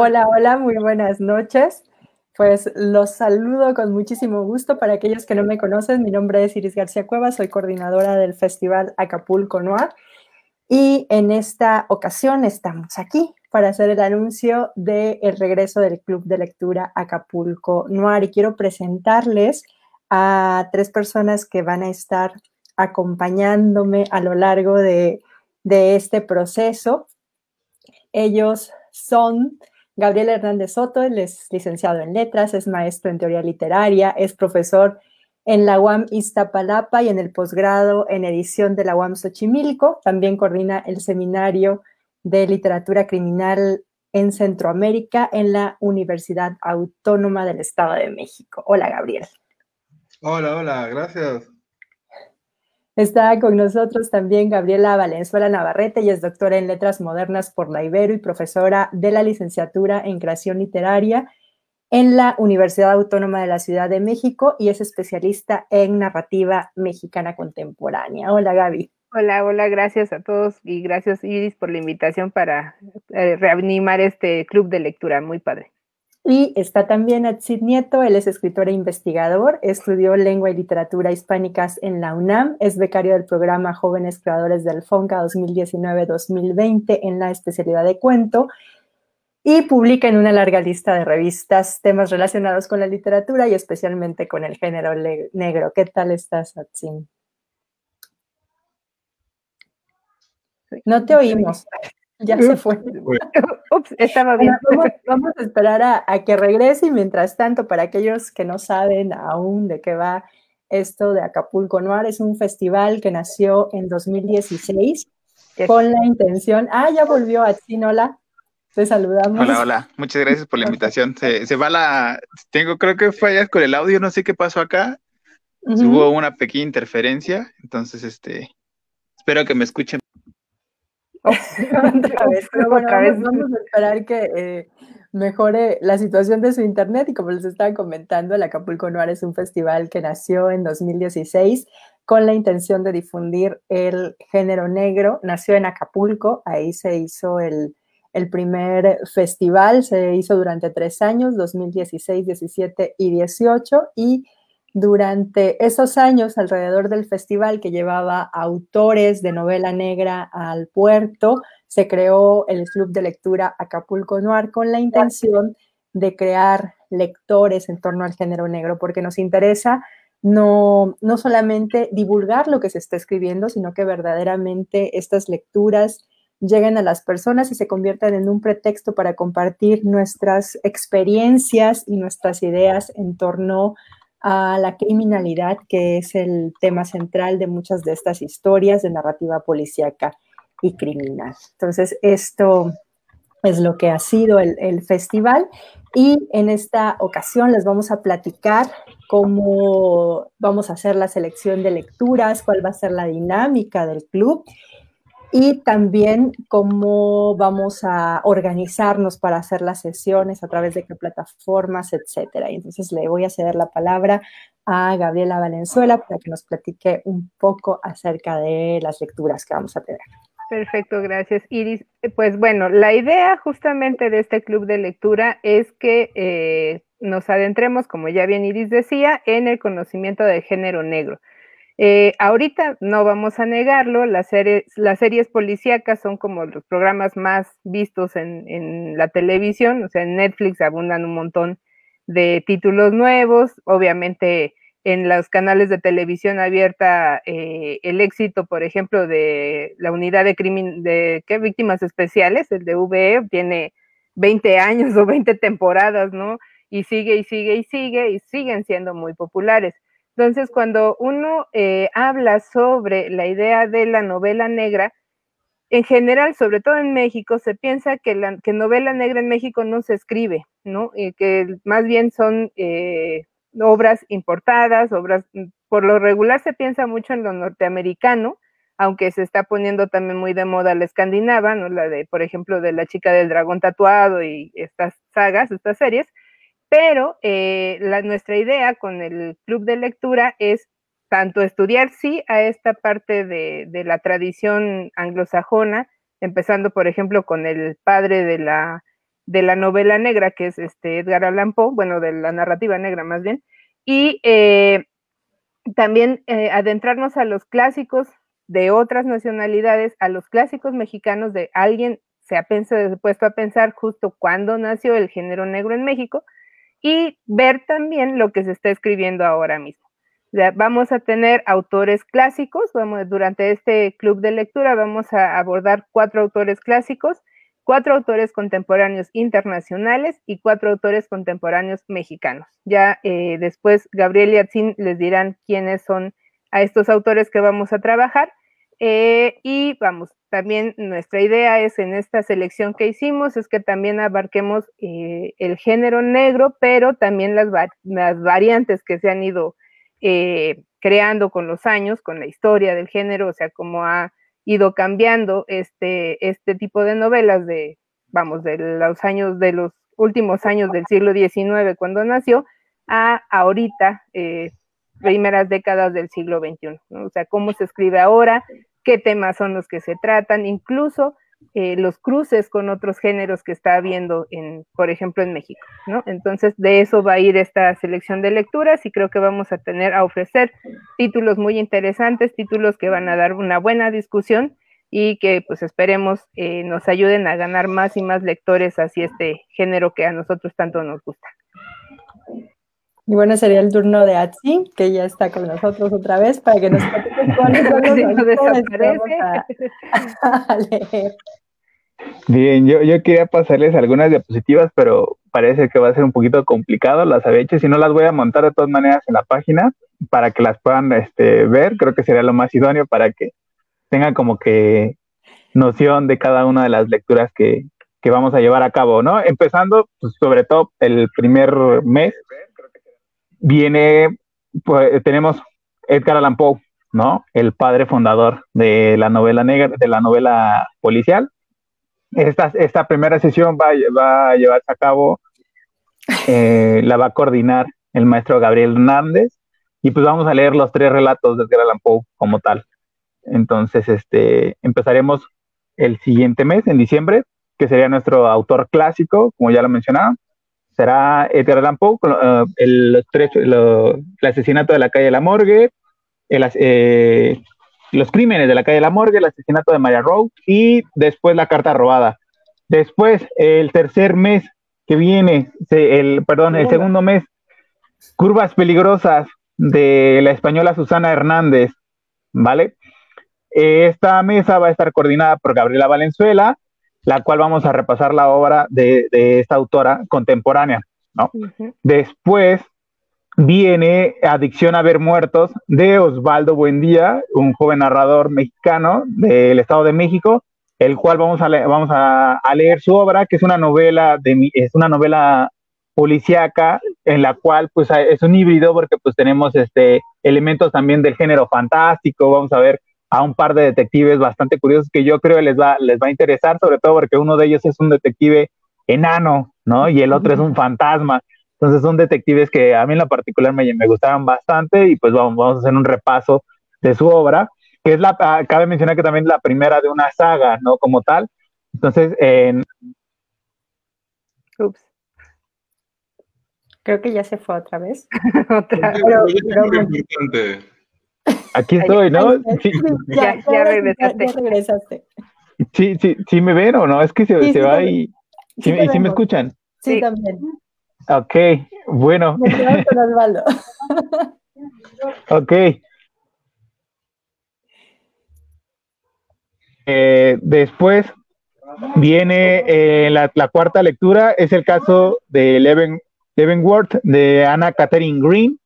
Hola, hola, muy buenas noches. Pues los saludo con muchísimo gusto. Para aquellos que no me conocen, mi nombre es Iris García Cuevas, soy coordinadora del Festival Acapulco Noir. Y en esta ocasión estamos aquí para hacer el anuncio del regreso del Club de Lectura Acapulco Noir. Y quiero presentarles a tres personas que van a estar acompañándome a lo largo de, de este proceso. Ellos son Gabriel Hernández Soto, él es licenciado en letras, es maestro en teoría literaria, es profesor en la UAM Iztapalapa y en el posgrado en edición de la UAM Xochimilco. También coordina el seminario de literatura criminal en Centroamérica en la Universidad Autónoma del Estado de México. Hola, Gabriel. Hola, hola, gracias. Está con nosotros también Gabriela Valenzuela Navarrete, y es doctora en Letras Modernas por la Ibero y profesora de la licenciatura en Creación Literaria en la Universidad Autónoma de la Ciudad de México y es especialista en narrativa mexicana contemporánea. Hola, Gaby. Hola, hola, gracias a todos y gracias Iris por la invitación para eh, reanimar este club de lectura, muy padre. Y está también Atsid Nieto, él es escritor e investigador, estudió lengua y literatura hispánicas en la UNAM, es becario del programa Jóvenes Creadores del FONCA 2019-2020 en la especialidad de cuento y publica en una larga lista de revistas temas relacionados con la literatura y especialmente con el género negro. ¿Qué tal estás, Atsid? No te oímos. Ya se fue. Estaba bien. vamos, a esperar a, que regrese y mientras tanto, para aquellos que no saben aún de qué va esto de Acapulco Noir, es un festival que nació en 2016 con la intención. Ah, ya volvió a Chinola. Te saludamos. Hola, hola. Muchas gracias por la invitación. Se, va la. Tengo, creo que fallas con el audio, no sé qué pasó acá. Hubo una pequeña interferencia, entonces, este. Espero que me escuchen otra vez, Vamos, a esperar que eh, mejore la situación de su internet y como les estaba comentando, el Acapulco Noir es un festival que nació en 2016 con la intención de difundir el género negro. Nació en Acapulco, ahí se hizo el, el primer festival, se hizo durante tres años, 2016, 17 y 18 y durante esos años alrededor del festival que llevaba autores de novela negra al puerto, se creó el Club de Lectura Acapulco Noir con la intención de crear lectores en torno al género negro, porque nos interesa no, no solamente divulgar lo que se está escribiendo, sino que verdaderamente estas lecturas lleguen a las personas y se conviertan en un pretexto para compartir nuestras experiencias y nuestras ideas en torno a la criminalidad, que es el tema central de muchas de estas historias de narrativa policíaca y criminal. Entonces, esto es lo que ha sido el, festival y en esta ocasión les vamos a platicar cómo vamos a hacer la selección de lecturas, cuál va a ser la dinámica del club y también cómo vamos a organizarnos para hacer las sesiones, a través de qué plataformas, etcétera. Y entonces le voy a ceder la palabra a Gabriela Valenzuela para que nos platique un poco acerca de las lecturas que vamos a tener. Perfecto, gracias Iris. Pues bueno, la idea justamente de este club de lectura es que eh, nos adentremos, como ya bien Iris decía, en el conocimiento del género negro. Eh, ahorita no vamos a negarlo, las series, las series policíacas son como los programas más vistos en, la televisión, o sea, en Netflix abundan un montón de títulos nuevos, obviamente en los canales de televisión abierta eh, el éxito, por ejemplo, de la unidad de crimen de ¿qué? víctimas especiales, el de VE, tiene 20 años o 20 temporadas, ¿no? Y sigue y sigue y sigue y siguen siendo muy populares. Entonces, cuando uno eh, habla sobre la idea de la novela negra, en general, sobre todo en México, se piensa que la que novela negra en México no se escribe, ¿no? Y que más bien son eh, obras importadas, obras, mm, por lo regular se piensa mucho en lo norteamericano, aunque se está poniendo también muy de moda la escandinava, ¿no? La de, por ejemplo, de la chica del dragón tatuado y estas sagas, estas series, pero eh, nuestra idea con el club de lectura es tanto estudiar, sí, a esta parte de, la tradición anglosajona empezando, por ejemplo, con el padre de la, novela negra, que es este Edgar Allan Poe, bueno, de la narrativa negra más bien, y eh, también eh, adentrarnos a los clásicos de otras nacionalidades, a los clásicos mexicanos de alguien se ha puesto a pensar justo cuándo nació el género negro en México y ver también lo que se está escribiendo ahora mismo. vamos a tener autores clásicos, vamos, durante este club de lectura vamos a abordar cuatro autores clásicos, cuatro autores contemporáneos internacionales y cuatro autores contemporáneos mexicanos. Ya eh, después Gabriel y Atzin les dirán quiénes son a estos autores que vamos a trabajar. Eh, y vamos, también nuestra idea es en esta selección que hicimos, es que también abarquemos eh, el género negro, pero también las, las variantes que se han ido eh, creando con los años, con la historia del género, o sea, cómo ha ido cambiando este, este tipo de novelas de, vamos, de los años, de los últimos años del siglo XIX cuando nació, a ahorita, primeras décadas del siglo XXI, o sea, cómo se escribe ahora, qué temas son los que se tratan, incluso eh, los cruces con otros géneros que está habiendo, en, por ejemplo, en México, ¿no? Entonces, de eso va a ir esta selección de lecturas y creo que vamos a tener a ofrecer títulos muy interesantes, títulos que van a dar una buena discusión y que pues esperemos eh, nos ayuden a ganar más y más lectores hacia este género que a nosotros tanto nos gusta. Y bueno, sería el turno de Atsi, que ya está con nosotros otra vez, para que nos cuente cuáles son leer. Bien, yo, yo quería pasarles algunas diapositivas, pero parece que va a ser un poquito complicado. Las había hecho, si no las voy a montar de todas maneras en la página para que las puedan este, ver. Creo que sería lo más idóneo para que tengan como que noción de cada una de las lecturas que, que vamos a llevar a cabo, ¿no? Empezando, pues, sobre todo, el primer mes, viene, pues tenemos Edgar Allan Poe, ¿no? El padre fundador de la novela negra, de la novela policial. Esta, esta primera sesión va, va a llevarse a cabo, eh, la va a coordinar el maestro Gabriel Hernández, y pues vamos a leer los tres relatos de Edgar Allan Poe como tal. Entonces, este, empezaremos el siguiente mes, en diciembre, que sería nuestro autor clásico, como ya lo mencionaba, será Edgar Allan Poe, eh, el, asesinato de la calle de la Morgue, eh, los crímenes de la calle de la Morgue, el asesinato de Maria Rowe y después la carta robada. Después, el tercer mes que viene, el, perdón, el segundo mes, Curvas Peligrosas de la española Susana Hernández, ¿vale? Esta mesa va a estar coordinada por Gabriela Valenzuela, la cual vamos a repasar la obra de, esta autora contemporánea, ¿no? Después viene Adicción a ver muertos de Osvaldo Buendía, un joven narrador mexicano del Estado de México, el cual vamos a, vamos a, leer su obra, que es una novela de es una novela policíaca en la cual pues es un híbrido porque pues tenemos este elementos también del género fantástico, vamos a ver a un par de detectives bastante curiosos que yo creo les va, les va a interesar, sobre todo porque uno de ellos es un detective enano, ¿no? Y el otro es un fantasma. Entonces son detectives que a mí en lo particular me, me gustaron bastante y pues vamos, vamos a hacer un repaso de su obra, que es la, ah, cabe mencionar que también es la primera de una saga, ¿no? Como tal. Entonces, en... Ups. Creo que ya se fue otra vez. otra vez. Aquí estoy, ¿no? Sí, ya, regresaste. Sí, sí, sí me ven o no, es que se, va y, sí, y sí me escuchan. Sí, también. Ok, bueno. Me con Osvaldo. ok. Eh, después viene eh, la, la, cuarta lectura, es el caso de Leven, Leavenworth de Anna Catherine Green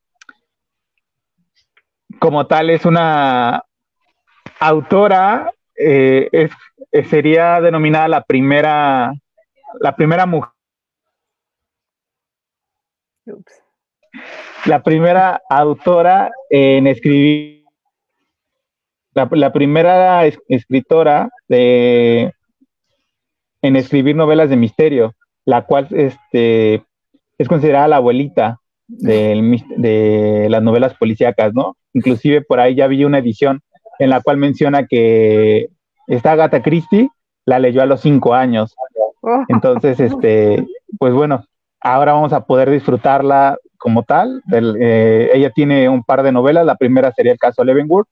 como tal es una autora, eh, es, eh, sería denominada la primera, la primera mujer. La primera autora en escribir, la, primera escritora de, en escribir novelas de misterio, la cual este, es considerada la abuelita de las novelas policíacas, ¿no? Inclusive por ahí ya vi una edición en la cual menciona que está Agatha Christie la leyó a los cinco años. Oh. Entonces, este, pues bueno, ahora vamos a poder disfrutarla como tal. Eh, ella tiene un par de novelas, la primera sería el caso Leavenworth,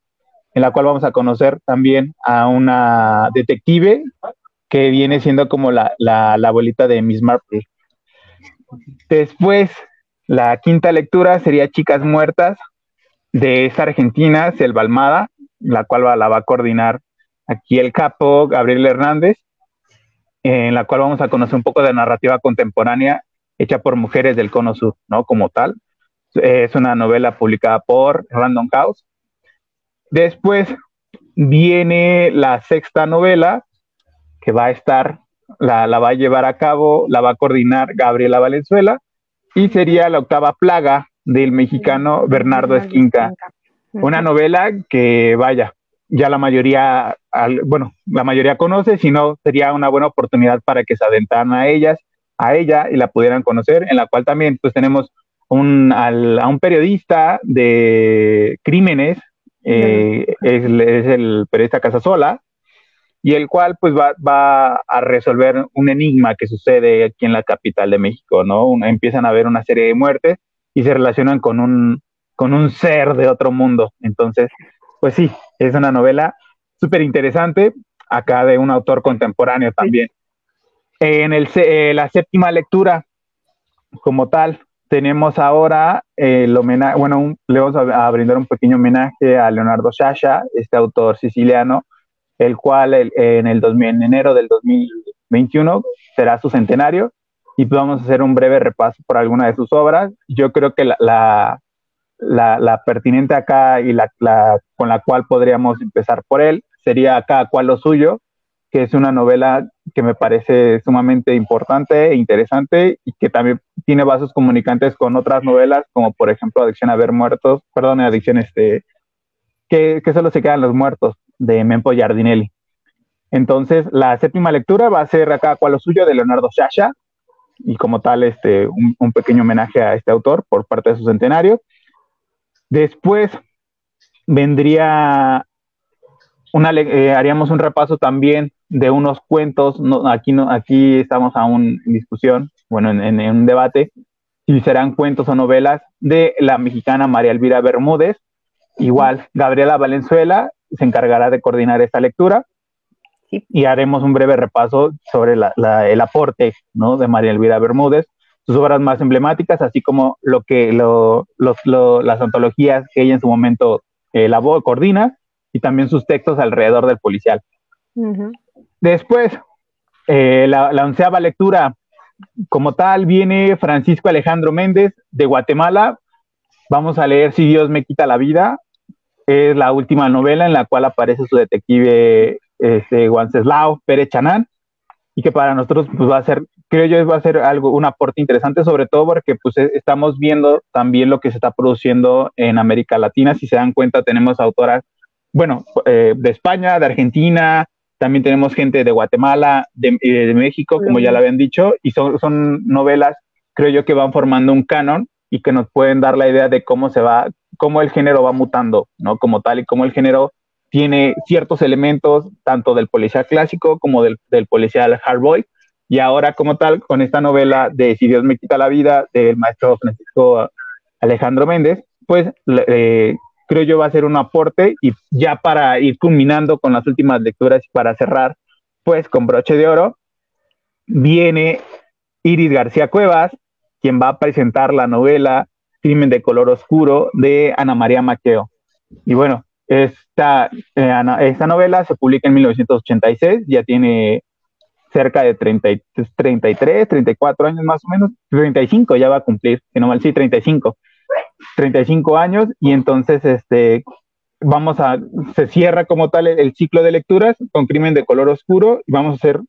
en la cual vamos a conocer también a una detective que viene siendo como la, la, la abuelita de Miss Marple. Después, la quinta lectura sería Chicas Muertas, de esta argentina, Selva Almada, la cual la va a coordinar aquí el capo Gabriel Hernández, en la cual vamos a conocer un poco de narrativa contemporánea hecha por mujeres del Cono Sur, ¿no? Como tal. Es una novela publicada por Random House. Después viene la sexta novela que va a estar, la, la va a llevar a cabo, la va a coordinar Gabriela Valenzuela y sería la octava plaga del mexicano Bernardo Esquinca. Una novela que, vaya, ya la mayoría, bueno, la mayoría conoce, si no, sería una buena oportunidad para que se adentraran a ellas, a ella y la pudieran conocer, en la cual también pues tenemos un, a un periodista de crímenes, eh, es, es, el periodista Casasola, y el cual pues va, va, a resolver un enigma que sucede aquí en la capital de México, ¿no? empiezan a haber una serie de muertes y se relacionan con un, con un ser de otro mundo. Entonces, pues sí, es una novela súper interesante, acá de un autor contemporáneo también. En el, eh, la séptima lectura, como tal, tenemos ahora el homenaje, bueno, le vamos a, brindar un pequeño homenaje a Leonardo Sciascia, este autor siciliano, el cual en, el en enero del 2021 será su centenario y vamos a hacer un breve repaso por alguna de sus obras. Yo creo que la, la, la, pertinente acá y la, con la cual podríamos empezar por él sería acá cual lo suyo, que es una novela que me parece sumamente importante e interesante y que también tiene vasos comunicantes con otras novelas, como por ejemplo Adicción a ver muertos, perdón, Adicción este, que, que solo se quedan los muertos, de Mempo Giardinelli. Entonces, la séptima lectura va a ser acá cual lo suyo de Leonardo Sciascia, y como tal este, un, pequeño homenaje a este autor por parte de su centenario. Después vendría una, eh, haríamos un repaso también de unos cuentos, aquí, no, aquí estamos aún en discusión, bueno, en, un debate, si serán cuentos o novelas de la mexicana María Elvira Bermúdez, igual Gabriela Valenzuela se encargará de coordinar esta lectura y haremos un breve repaso sobre el aporte ¿no? de María Elvira Bermúdez, sus obras más emblemáticas, así como lo que las antologías que ella en su momento elaboró, eh, coordina, y también sus textos alrededor del policial. Después, eh, la, la onceava lectura, como tal, viene Francisco Alejandro Méndez de Guatemala. Vamos a leer Si Dios me quita la vida. Es la última novela en la cual aparece su detective este, Wenceslao Pérez Chanán, y que para nosotros pues, va a ser, creo yo, va a ser algo, un aporte interesante, sobre todo porque pues e, estamos viendo también lo que se está produciendo en América Latina. Si se dan cuenta, tenemos autoras, bueno, eh, de España, de Argentina, también tenemos gente de Guatemala, de, de México, como ya lo habían dicho, y son, son novelas, creo yo, que van formando un canon y que nos pueden dar la idea de cómo se va, cómo el género va mutando, ¿no? Como tal, y cómo el género tiene ciertos elementos tanto del policial clásico como del, del policial hardboy. Y ahora como tal, con esta novela de Si Dios me quita la vida del maestro Francisco Alejandro Méndez, pues creo yo va a ser un aporte y ya para ir culminando con las últimas lecturas y para cerrar, pues con broche de oro, viene Iris García Cuevas, quien va a presentar la novela Crimen de color oscuro de Ana María Maqueo. Y bueno, esta, eh, esta novela se publica en 1986, ya tiene cerca de 30, 33, 34 años más o menos, 35 ya va a cumplir, si no mal, sí, 35, 35 años y entonces este, vamos a, se cierra como tal el, ciclo de lecturas con Crimen de Color Oscuro y vamos a hacer,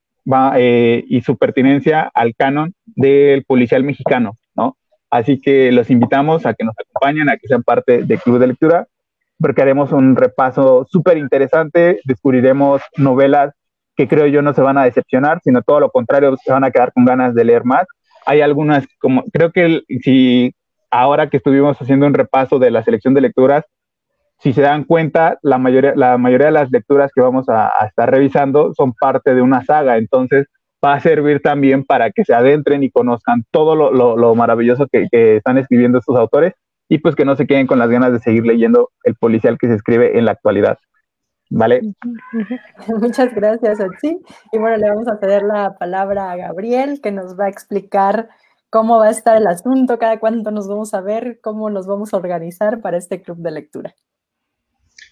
eh, y su pertinencia al canon del policial mexicano, ¿no? Así que los invitamos a que nos acompañen, a que sean parte del Club de Lectura porque haremos un repaso súper interesante, descubriremos novelas que creo yo no se van a decepcionar, sino todo lo contrario, se van a quedar con ganas de leer más. Hay algunas, como creo que si ahora que estuvimos haciendo un repaso de la selección de lecturas, si se dan cuenta, la mayoría, la mayoría de las lecturas que vamos a, estar revisando son parte de una saga, entonces va a servir también para que se adentren y conozcan todo lo, maravilloso que, están escribiendo estos autores y pues que no se queden con las ganas de seguir leyendo el policial que se escribe en la actualidad. ¿Vale? Muchas gracias, ti Y bueno, le vamos a ceder la palabra a Gabriel, que nos va a explicar cómo va a estar el asunto, cada cuánto nos vamos a ver, cómo nos vamos a organizar para este club de lectura.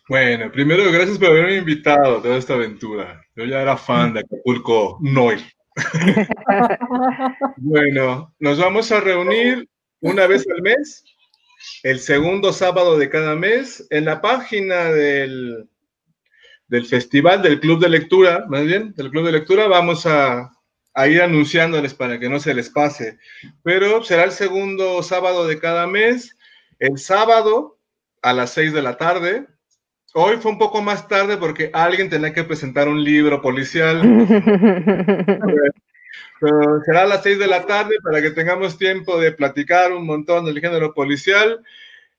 Bueno, primero, gracias por haberme invitado a toda esta aventura. Yo ya era fan de Acapulco Noy. bueno, nos vamos a reunir una vez al mes, el segundo sábado de cada mes, en la página del, del festival, del club de lectura, más bien, del club de lectura, vamos a, a ir anunciándoles para que no se les pase. Pero será el segundo sábado de cada mes, el sábado a las seis de la tarde, Hoy fue un poco más tarde porque alguien tenía que presentar un libro policial. Pero será a las seis de la tarde para que tengamos tiempo de platicar un montón del género policial,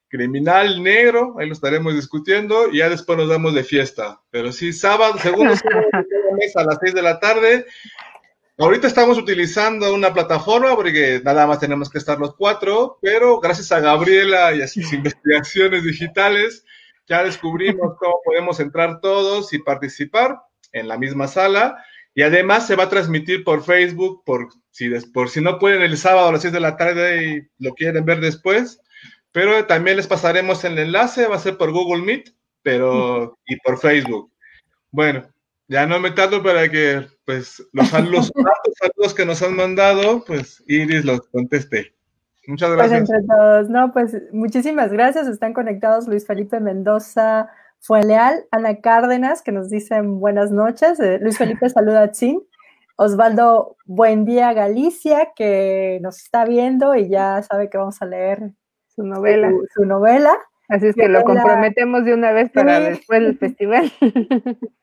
criminal negro, ahí lo estaremos discutiendo, y ya después nos damos de fiesta. Pero sí, sábado, segundo sábado a las seis de la tarde. Ahorita estamos utilizando una plataforma porque nada más tenemos que estar los cuatro, pero gracias a Gabriela y a sus investigaciones digitales, ya descubrimos cómo podemos entrar todos y participar en la misma sala. Y además se va a transmitir por Facebook, por si, por si no pueden el sábado a las 6 de la tarde y lo quieren ver después. Pero también les pasaremos el enlace, va a ser por Google Meet, pero y por Facebook. Bueno, ya no me tardo para que pues los saludos, que nos han mandado, pues Iris los conteste. Muchas pues gracias. Pues entre todos, no, pues muchísimas gracias. Están conectados Luis Felipe Mendoza fue leal, Ana Cárdenas, que nos dicen buenas noches. Eh, Luis Felipe saluda a Chin. Osvaldo, buen día Galicia, que nos está viendo y ya sabe que vamos a leer su novela. Su, novela. Así es que lo comprometemos de una vez para después del festival.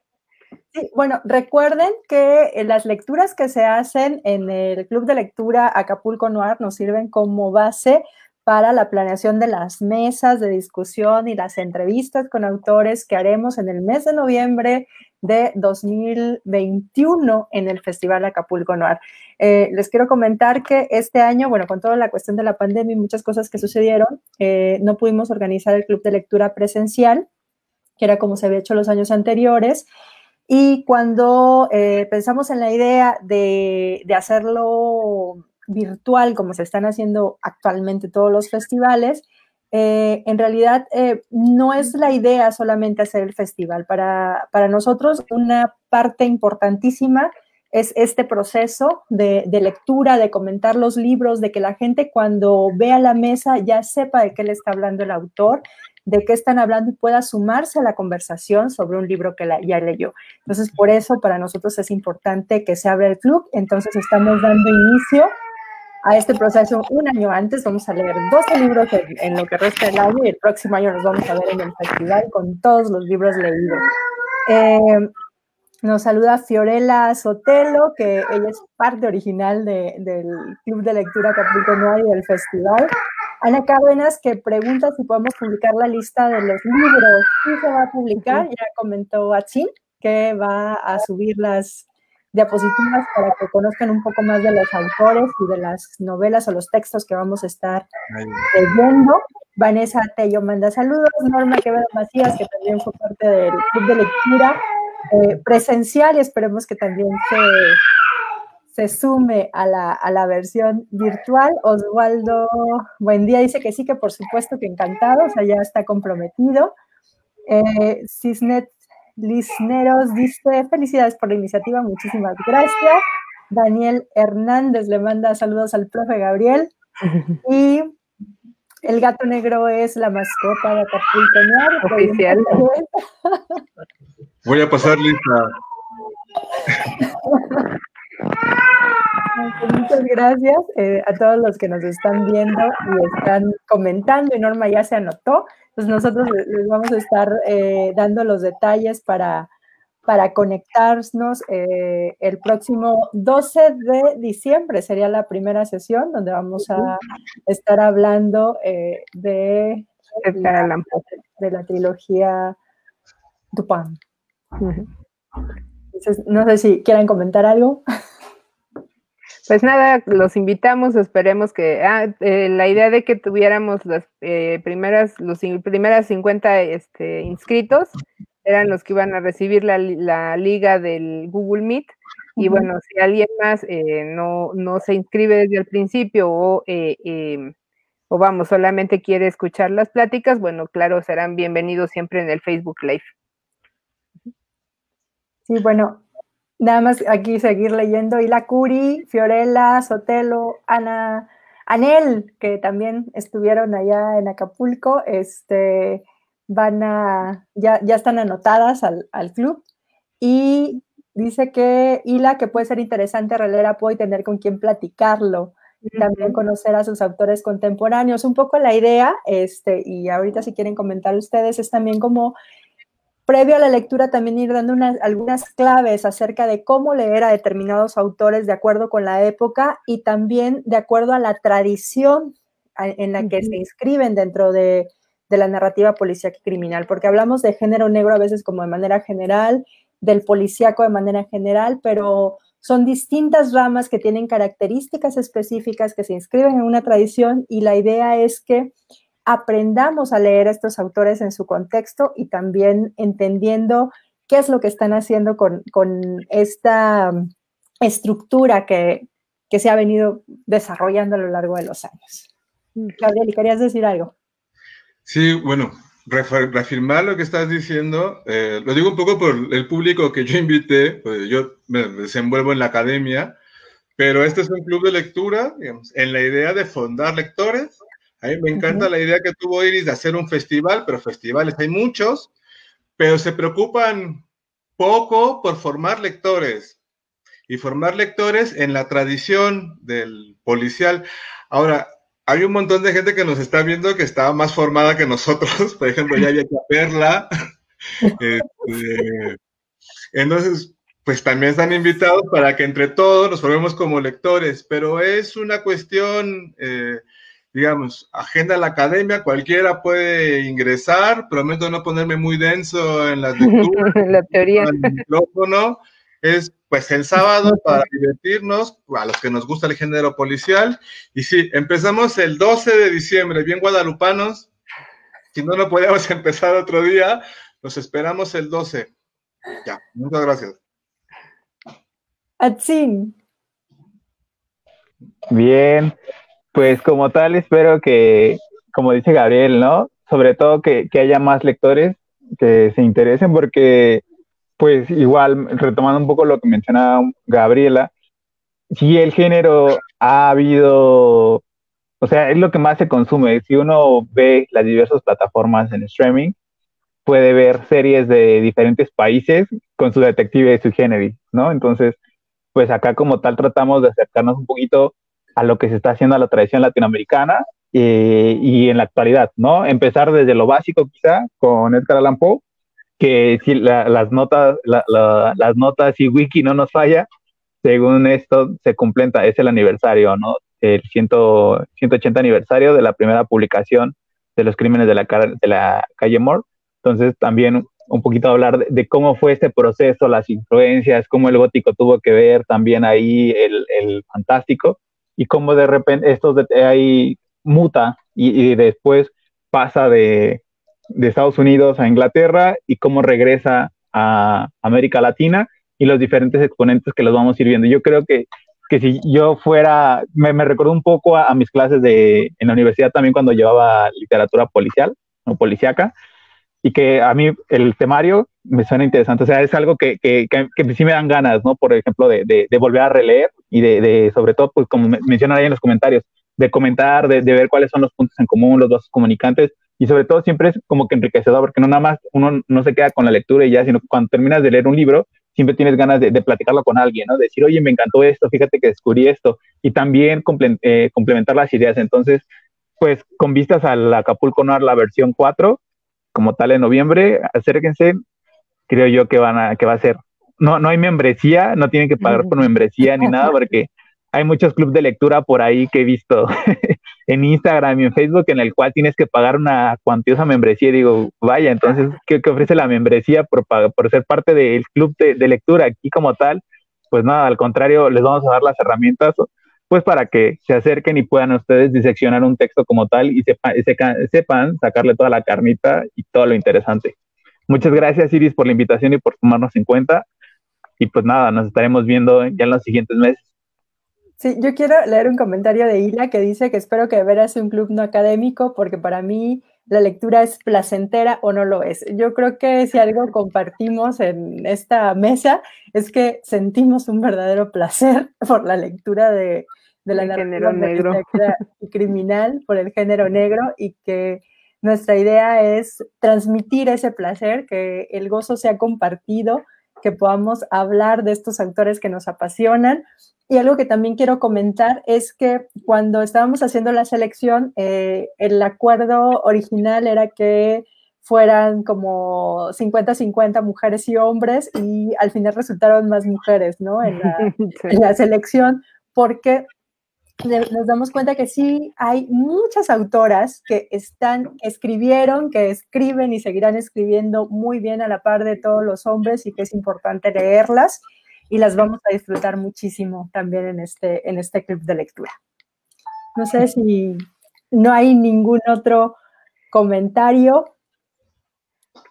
Sí, bueno, recuerden que eh, las lecturas que se hacen en el Club de Lectura Acapulco Noir nos sirven como base para la planeación de las mesas de discusión y las entrevistas con autores que haremos en el mes de noviembre de 2021 en el Festival Acapulco Noir. Eh, les quiero comentar que este año, bueno, con toda la cuestión de la pandemia y muchas cosas que sucedieron, eh, no pudimos organizar el club de lectura presencial, que era como se había hecho los años anteriores. Y cuando eh, pensamos en la idea de, hacerlo virtual, como se están haciendo actualmente todos los festivales, eh, en realidad eh, no es la idea solamente hacer el festival. Para, nosotros una parte importantísima es este proceso de, de, lectura, de comentar los libros, de que la gente cuando vea la mesa ya sepa de qué le está hablando el autor de qué están hablando y pueda sumarse a la conversación sobre un libro que ya leyó. Entonces, por eso para nosotros es importante que se abra el club. Entonces, estamos dando inicio a este proceso un año antes. Vamos a leer 12 libros en, lo que resta del año y el próximo año nos vamos a ver en el festival con todos los libros leídos. Eh, nos saluda Fiorella Sotelo, que ella es parte original del Club de Lectura 9 y del festival. Ana Cárdenas que pregunta si podemos publicar la lista de los libros. Sí se va a publicar, ya comentó Chin que va a subir las diapositivas para que conozcan un poco más de los autores y de las novelas o los textos que vamos a estar leyendo. Vanessa Tello manda saludos, Norma Quevedo Macías, que también fue parte del club de lectura eh, presencial y esperemos que también se se sume a la, versión virtual. Oswaldo, buen día, dice que sí, que por supuesto que encantado, o sea, ya está comprometido. Eh, Cisnet Lisneros dice, felicidades por la iniciativa, muchísimas gracias. Daniel Hernández le manda saludos al profe Gabriel. Y el gato negro es la mascota de Acapulco Oficial. Voy a pasar lista. Muchas gracias eh, a todos los que nos están viendo y están comentando. Y Norma ya se anotó. Pues nosotros les vamos a estar eh, dando los detalles para, para conectarnos eh, el próximo 12 de diciembre. Sería la primera sesión donde vamos a estar hablando de. De la trilogía Dupin. no sé si quieren comentar algo. Pues nada, los invitamos, esperemos que ah, eh, la idea de que tuviéramos las eh, primeras, los primeras 50 este, inscritos eran los que iban a recibir la, liga del Google Meet. Y bueno, si alguien más eh, no, no se inscribe desde el principio o, em, o vamos, solamente quiere escuchar las pláticas, bueno, claro, serán bienvenidos siempre en el Facebook Live. Sí, bueno, Nada más aquí seguir leyendo. Y la Curi, Fiorella, Sotelo, Ana, Anel, que también estuvieron allá en Acapulco, este, van a, ya, ya están anotadas al, club. Y dice que Hila, que puede ser interesante releer a Poe y tener con quién platicarlo. También conocer a sus autores contemporáneos. Un poco la idea, este, y ahorita si quieren comentar ustedes, es también como previo a la lectura también ir dando algunas claves acerca de cómo leer a determinados autores de acuerdo con la época y también de acuerdo a la tradición en la que se inscriben dentro de, la narrativa policíaca y criminal, porque hablamos de género negro a veces como de manera general, del policíaco de manera general, pero son distintas ramas que tienen características específicas que se inscriben en una tradición y la idea es que aprendamos a leer a estos autores en su contexto y también entendiendo qué es lo que están haciendo con, esta mm, estructura que, se ha venido desarrollando a lo largo de los años. Gabriel, ¿querías decir algo? Sí, bueno, reafirmar lo que estás diciendo, eh, lo digo un poco por el público que yo invité, pues yo me desenvuelvo en la academia, pero este es un club de lectura, digamos, en la idea de fundar lectores a mí me encanta la idea que tuvo Iris de hacer un festival, pero festivales hay muchos, pero se preocupan poco por formar lectores y formar lectores en la tradición del policial. Ahora, hay un montón de gente que nos está viendo que está más formada que nosotros, por ejemplo, ya había que verla. Este, entonces, pues también están invitados para que entre todos nos formemos como lectores, pero es una cuestión eh, digamos, agenda la academia, cualquiera puede ingresar, prometo no ponerme muy denso en las lecturas, la teoría. El micrófono. Es pues el sábado para divertirnos, a los que nos gusta el género policial. Y sí, empezamos el 12 de diciembre, bien guadalupanos. Si no, no podíamos empezar otro día. Los esperamos el 12. Ya, muchas gracias. Atsin. Bien, pues como tal, espero que, como dice Gabriel, ¿no? Sobre todo que, haya más lectores que se interesen porque, pues igual, retomando un poco lo que mencionaba Gabriela, si el género ha habido, o sea, es lo que más se consume. Si uno ve las diversas plataformas en streaming, puede ver series de diferentes países con su detective y su género, ¿no? Entonces, pues acá como tal tratamos de acercarnos un poquito a lo que se está haciendo a la tradición latinoamericana eh, y en la actualidad, ¿no? Empezar desde lo básico quizá con Edgar Allan Poe, que si las notas, las notas y wiki no nos falla, según esto se completa, es el aniversario, ¿no? El 180 aniversario de la primera publicación de los crímenes de la, la calle Moore. Entonces también un poquito hablar de, cómo fue este proceso, las influencias, cómo el gótico tuvo que ver también ahí el fantástico y cómo de repente esto de, ahí muta y, después pasa de, Estados Unidos a Inglaterra y cómo regresa a América Latina y los diferentes exponentes que los vamos a ir viendo. Yo creo que, que si yo fuera, me, me recordó un poco a, mis clases de, en la universidad también cuando llevaba literatura policial o policíaca, y que a mí el temario me suena interesante, o sea, es algo que, que, que, sí me dan ganas, ¿no? Por ejemplo, de, de, volver a releer y de, de, sobre todo, pues como mencionan ahí en los comentarios, de comentar, de, ver cuáles son los puntos en común, los dos comunicantes, y sobre todo siempre es como que enriquecedor, porque no nada más uno no se queda con la lectura y ya, sino que cuando terminas de leer un libro, siempre tienes ganas de, platicarlo con alguien, ¿no? Decir, oye, me encantó esto, fíjate que descubrí esto, y también eh, complementar las ideas. Entonces, pues con vistas al Acapulco Noir, la versión 4, como tal en noviembre, acérquense, creo yo que van a, que va a ser, no, no hay membresía, no tienen que pagar por membresía ni nada, porque hay muchos clubes de lectura por ahí que he visto en Instagram y en Facebook en el cual tienes que pagar una cuantiosa membresía. Y digo, vaya, entonces, ¿qué, ofrece la membresía por, por ser parte del club de, lectura aquí como tal? Pues nada, al contrario, les vamos a dar las herramientas pues para que se acerquen y puedan ustedes diseccionar un texto como tal y sepan sacarle toda la carnita y todo lo interesante. Muchas gracias, Iris, por la invitación y por tomarnos en cuenta. Y pues nada, nos estaremos viendo ya en los siguientes meses. Sí, yo quiero leer un comentario de Ila que dice que espero que veras un club no académico porque para mí la lectura es placentera o no lo es. Yo creo que si algo compartimos en esta mesa es que sentimos un verdadero placer por la lectura de, la género negro. criminal, por el género negro y que nuestra idea es transmitir ese placer, que el gozo sea compartido, que podamos hablar de estos autores que nos apasionan. Y algo que también quiero comentar es que cuando estábamos haciendo la selección, eh, el acuerdo original era que fueran como 50-50 mujeres y hombres y al final resultaron más mujeres, ¿no? En la, en la selección, porque nos damos cuenta que sí hay muchas autoras que están, escribieron, que escriben y seguirán escribiendo muy bien a la par de todos los hombres y que es importante leerlas y las vamos a disfrutar muchísimo también en este, en este club de lectura. No sé si no hay ningún otro comentario.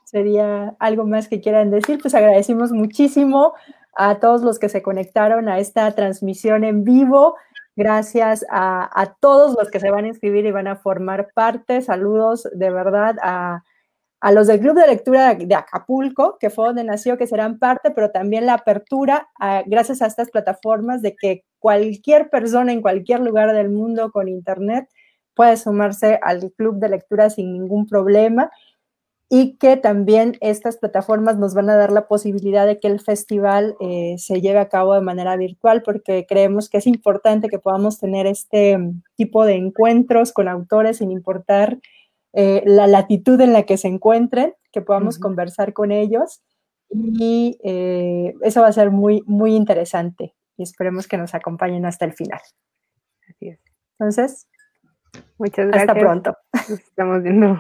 Sería algo más que quieran decir. Pues agradecimos muchísimo a todos los que se conectaron a esta transmisión en vivo. Gracias a, todos los que se van a inscribir y van a formar parte. Saludos de verdad a a los del Club de Lectura de Acapulco, que fue donde nació, que serán parte, pero también la apertura, gracias a estas plataformas, de que cualquier persona en cualquier lugar del mundo con Internet puede sumarse al Club de Lectura sin ningún problema y que también estas plataformas nos van a dar la posibilidad de que el festival eh, se lleve a cabo de manera virtual, porque creemos que es importante que podamos tener este tipo de encuentros con autores sin importar eh, la latitud en la que se encuentren, que podamos conversar con ellos y eh, eso va a ser muy, muy interesante y esperemos que nos acompañen hasta el final. Así es. Entonces, muchas gracias. Hasta pronto. Nos estamos viendo.